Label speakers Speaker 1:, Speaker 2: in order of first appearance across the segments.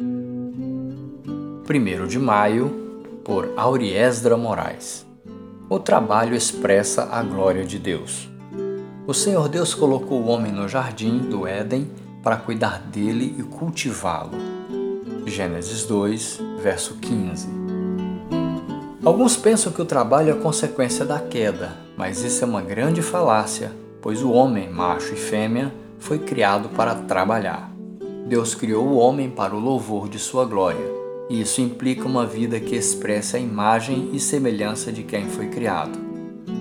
Speaker 1: 1 de maio, por Auriesdra Moraes. O trabalho expressa a glória de Deus. O Senhor Deus colocou o homem no jardim do Éden para cuidar dele e cultivá-lo. Gênesis 2, verso 15. Alguns pensam que o trabalho é consequência da queda, mas isso é uma grande falácia, pois o homem, macho e fêmea, foi criado para trabalhar. Deus criou o homem para o louvor de sua glória e isso implica uma vida que expressa a imagem e semelhança de quem foi criado.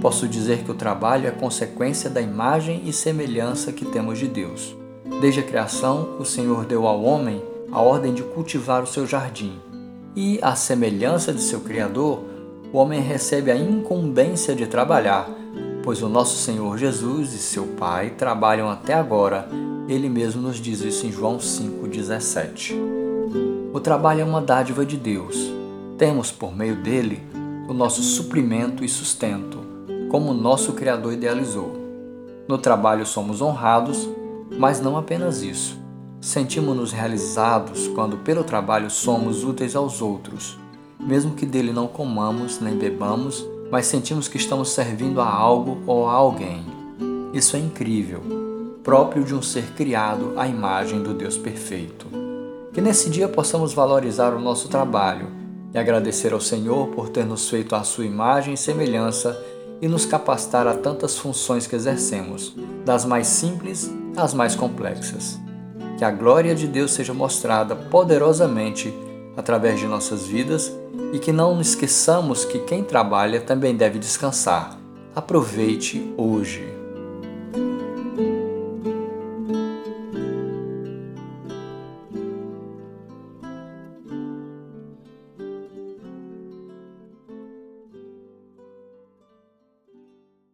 Speaker 1: Posso dizer que o trabalho é consequência da imagem e semelhança que temos de Deus. Desde a criação, o Senhor deu ao homem a ordem de cultivar o seu jardim, e, à semelhança de seu Criador, o homem recebe a incumbência de trabalhar, pois o nosso Senhor Jesus e seu Pai trabalham até agora. Ele mesmo nos diz isso em João 5,17. O trabalho é uma dádiva de Deus. Temos por meio dele o nosso suprimento e sustento, como nosso Criador idealizou. No trabalho somos honrados, mas não apenas isso. Sentimos-nos realizados quando, pelo trabalho, somos úteis aos outros, mesmo que dele não comamos nem bebamos, mas sentimos que estamos servindo a algo ou a alguém. Isso é incrível, próprio de um ser criado à imagem do Deus perfeito. Que nesse dia possamos valorizar o nosso trabalho e agradecer ao Senhor por ter nos feito à sua imagem e semelhança e nos capacitar a tantas funções que exercemos, das mais simples às mais complexas. Que a glória de Deus seja mostrada poderosamente através de nossas vidas e que não esqueçamos que quem trabalha também deve descansar. Aproveite hoje.